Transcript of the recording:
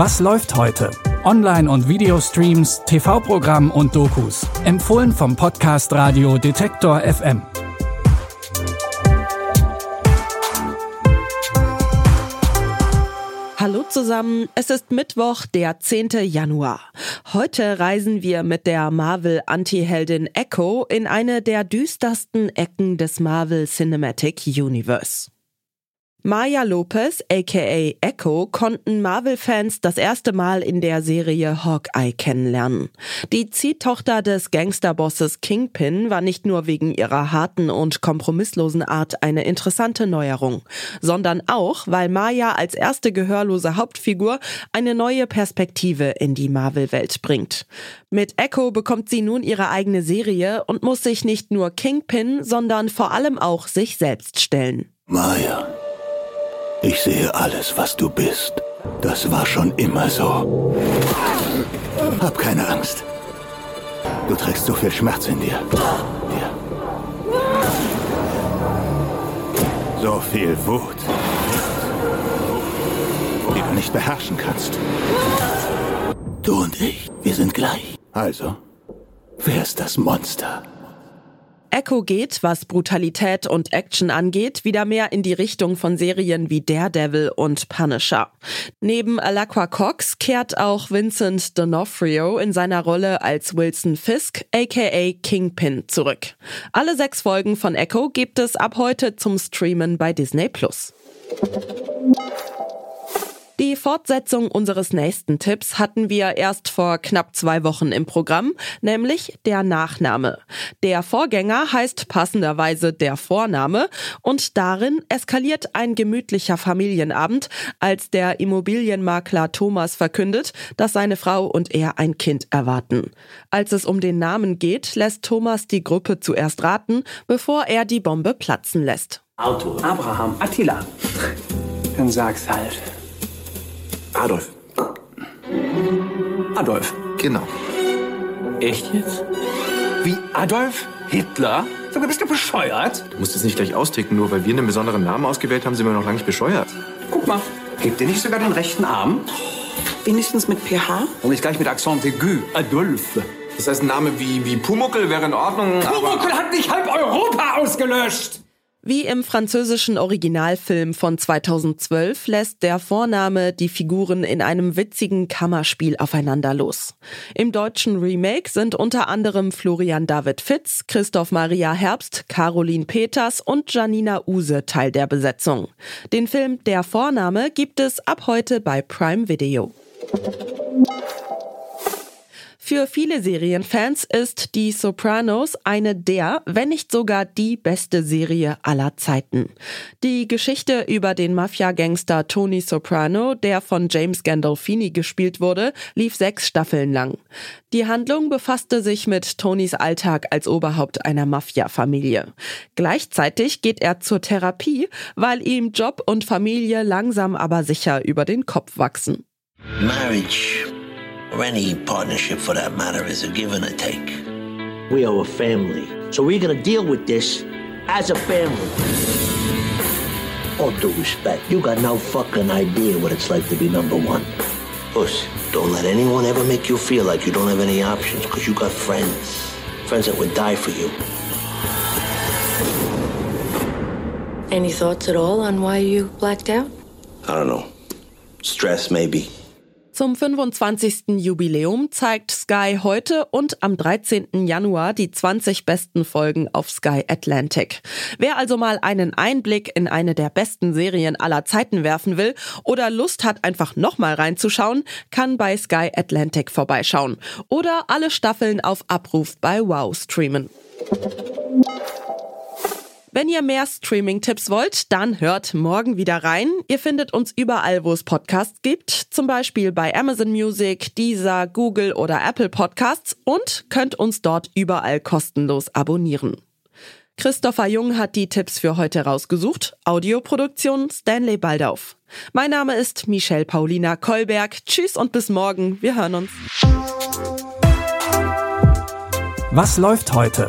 Was läuft heute? Online- und Videostreams, TV-Programm und Dokus. Empfohlen vom Podcast Radio Detektor FM. Hallo zusammen, es ist Mittwoch, der 10. Januar. Heute reisen wir mit der Marvel-Anti-Heldin Echo in eine der düstersten Ecken des Marvel Cinematic Universe. Maya Lopez, aka Echo, konnten Marvel-Fans das erste Mal in der Serie Hawkeye kennenlernen. Die Ziehtochter des Gangsterbosses Kingpin war nicht nur wegen ihrer harten und kompromisslosen Art eine interessante Neuerung, sondern auch, weil Maya als erste gehörlose Hauptfigur eine neue Perspektive in die Marvel-Welt bringt. Mit Echo bekommt sie nun ihre eigene Serie und muss sich nicht nur Kingpin, sondern vor allem auch sich selbst stellen. Maya. Ich sehe alles, was du bist. Das war schon immer so. Hab keine Angst. Du trägst so viel Schmerz in dir. dir. So viel Wut, die du nicht beherrschen kannst. Du und ich, wir sind gleich. Also, wer ist das Monster? Echo geht, was Brutalität und Action angeht, wieder mehr in die Richtung von Serien wie Daredevil und Punisher. Neben Alaqua Cox kehrt auch Vincent D'Onofrio in seiner Rolle als Wilson Fisk, aka Kingpin, zurück. Alle sechs Folgen von Echo gibt es ab heute zum Streamen bei Disney Plus. Fortsetzung unseres nächsten Tipps hatten wir erst vor knapp zwei Wochen im Programm, nämlich der Nachname. Der Vorgänger heißt passenderweise der Vorname und darin eskaliert ein gemütlicher Familienabend, als der Immobilienmakler Thomas verkündet, dass seine Frau und er ein Kind erwarten. Als es um den Namen geht, lässt Thomas die Gruppe zuerst raten, bevor er die Bombe platzen lässt. Auto, Abraham, Attila. Dann sag's halt. Adolf. Adolf. Genau. Echt jetzt? Wie Adolf Hitler? Sag mal, bist du bescheuert? Du musst es nicht gleich austicken, nur weil wir einen besonderen Namen ausgewählt haben, sind wir noch lange nicht bescheuert. Guck mal, gebt ihr nicht sogar den rechten Arm? Wenigstens mit PH? Und nicht gleich mit Accent aigu. Adolf. Das heißt, ein Name wie, wie Pumuckel wäre in Ordnung, aber... Pumuckl hat nicht halb Europa ausgelöscht! Wie im französischen Originalfilm von 2012 lässt der Vorname die Figuren in einem witzigen Kammerspiel aufeinander los. Im deutschen Remake sind unter anderem Florian David Fitz, Christoph Maria Herbst, Caroline Peters und Janina Use Teil der Besetzung. Den Film Der Vorname gibt es ab heute bei Prime Video. Für viele Serienfans ist Die Sopranos eine der, wenn nicht sogar die beste Serie aller Zeiten. Die Geschichte über den Mafia-Gangster Tony Soprano, der von James Gandolfini gespielt wurde, lief sechs Staffeln lang. Die Handlung befasste sich mit Tonys Alltag als Oberhaupt einer Mafia-Familie. Gleichzeitig geht er zur Therapie, weil ihm Job und Familie langsam aber sicher über den Kopf wachsen. Marriage, or any partnership for that matter, is a give and a take. We are a family. So we're gonna deal with this as a family. All due respect, You got no fucking idea what it's like to be number one. puss, don't let anyone ever make you feel like you don't have any options, because you got friends. Friends that would die for you. Any thoughts at all on why you blacked out? I don't know. Stress, maybe. Zum 25. Jubiläum zeigt Sky heute und am 13. Januar die 20 besten Folgen auf Sky Atlantic. Wer also mal einen Einblick in eine der besten Serien aller Zeiten werfen will oder Lust hat, einfach nochmal reinzuschauen, kann bei Sky Atlantic vorbeischauen oder alle Staffeln auf Abruf bei Wow streamen. Wenn ihr mehr Streaming-Tipps wollt, dann hört morgen wieder rein. Ihr findet uns überall, wo es Podcasts gibt, zum Beispiel bei Amazon Music, Deezer, Google oder Apple Podcasts und könnt uns dort überall kostenlos abonnieren. Christopher Jung hat die Tipps für heute rausgesucht. Audioproduktion Stanley Baldauf. Mein Name ist Michelle Paulina Kolberg. Tschüss und bis morgen. Wir hören uns. Was läuft heute?